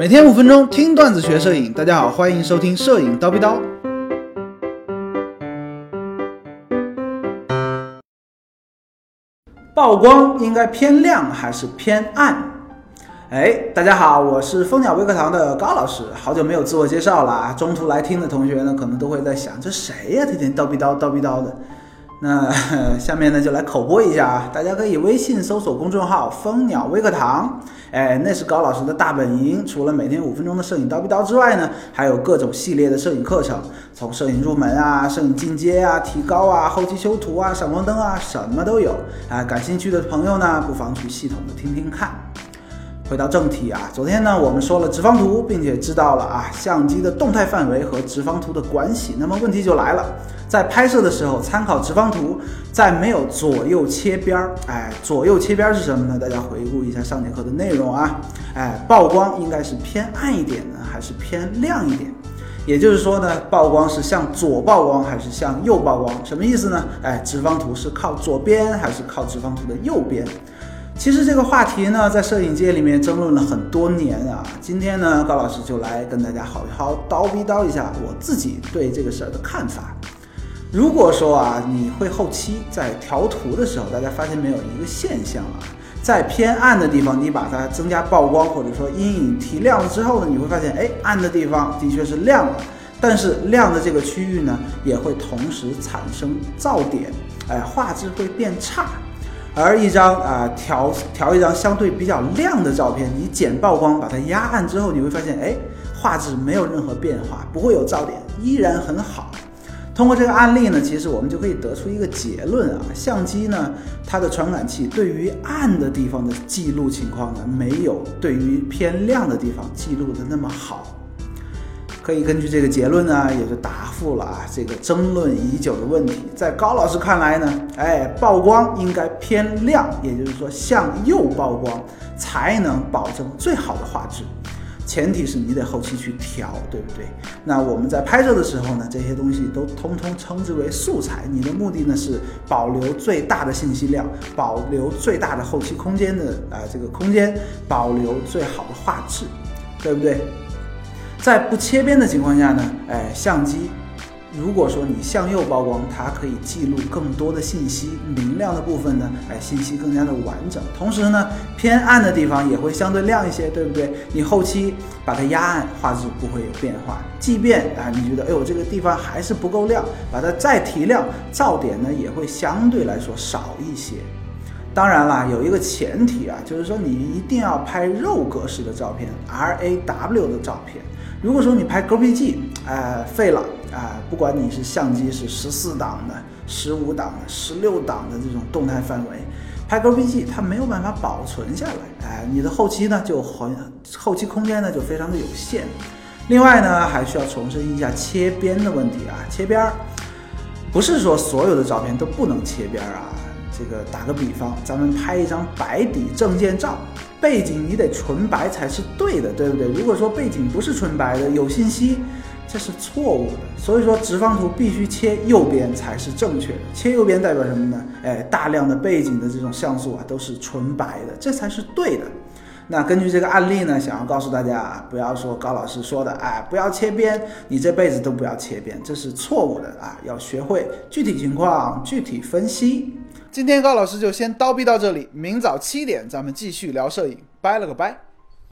每天五分钟听段子学摄影，大家好，欢迎收听摄影叨逼叨。曝光应该偏亮还是偏暗？哎，大家好，我是蜂鸟微课堂的高老师，好久没有自我介绍了！中途来听的同学呢，可能都会在想，这谁呀？天天叨逼叨叨逼叨的。那 下面呢就来口播一下啊，大家可以微信搜索公众号“蜂鸟微课堂”，哎，那是高老师的大本营。除了每天五分钟的摄影刀逼刀之外呢，还有各种系列的摄影课程，从摄影入门啊、摄影进阶啊、提高啊、后期修图啊、闪光灯啊，什么都有啊。感兴趣的朋友呢，不妨去系统的听听看。回到正题啊，昨天呢我们说了直方图，并且知道了啊相机的动态范围和直方图的关系。那么问题就来了，在拍摄的时候参考直方图，在没有左右切边儿，哎，左右切边儿是什么呢？大家回顾一下上节课的内容啊，哎，曝光应该是偏暗一点呢，还是偏亮一点？也就是说呢，曝光是向左曝光还是向右曝光？什么意思呢？哎，直方图是靠左边还是靠直方图的右边？其实这个话题呢，在摄影界里面争论了很多年啊。今天呢，高老师就来跟大家好好叨逼叨一下我自己对这个事儿的看法。如果说啊，你会后期在调图的时候，大家发现没有一个现象啊，在偏暗的地方，你把它增加曝光或者说阴影提亮了之后呢，你会发现，哎，暗的地方的确是亮了，但是亮的这个区域呢，也会同时产生噪点，哎，画质会变差。而一张啊调调一张相对比较亮的照片，你减曝光把它压暗之后，你会发现，哎，画质没有任何变化，不会有噪点，依然很好。通过这个案例呢，其实我们就可以得出一个结论啊，相机呢它的传感器对于暗的地方的记录情况呢，没有对于偏亮的地方记录的那么好。可以根据这个结论呢，也就答复了啊这个争论已久的问题。在高老师看来呢，哎，曝光应该偏亮，也就是说向右曝光才能保证最好的画质。前提是你得后期去调，对不对？那我们在拍摄的时候呢，这些东西都通通称之为素材。你的目的呢是保留最大的信息量，保留最大的后期空间的啊这个空间，保留最好的画质，对不对？在不切边的情况下呢，哎，相机如果说你向右曝光，它可以记录更多的信息，明亮的部分呢，哎，信息更加的完整。同时呢，偏暗的地方也会相对亮一些，对不对？你后期把它压暗，画质不会有变化。即便啊，你觉得哎呦这个地方还是不够亮，把它再提亮，噪点呢也会相对来说少一些。当然啦，有一个前提啊，就是说你一定要拍肉格式的照片，RAW 的照片。如果说你拍 GPG，哎，废了啊！不管你是相机是十四档的、十五档的、十六档的这种动态范围，拍 GPG 它没有办法保存下来，哎，你的后期呢就很后期空间呢就非常的有限。另外呢，还需要重申一下切边的问题啊，切边儿不是说所有的照片都不能切边儿啊。这个打个比方，咱们拍一张白底证件照。背景你得纯白才是对的，对不对？如果说背景不是纯白的，有信息，这是错误的。所以说直方图必须切右边才是正确的。切右边代表什么呢？哎，大量的背景的这种像素啊都是纯白的，这才是对的。那根据这个案例呢，想要告诉大家，不要说高老师说的，哎，不要切边，你这辈子都不要切边，这是错误的啊！要学会具体情况具体分析。今天高老师就先叨逼到这里，明早七点咱们继续聊摄影，拜了个拜。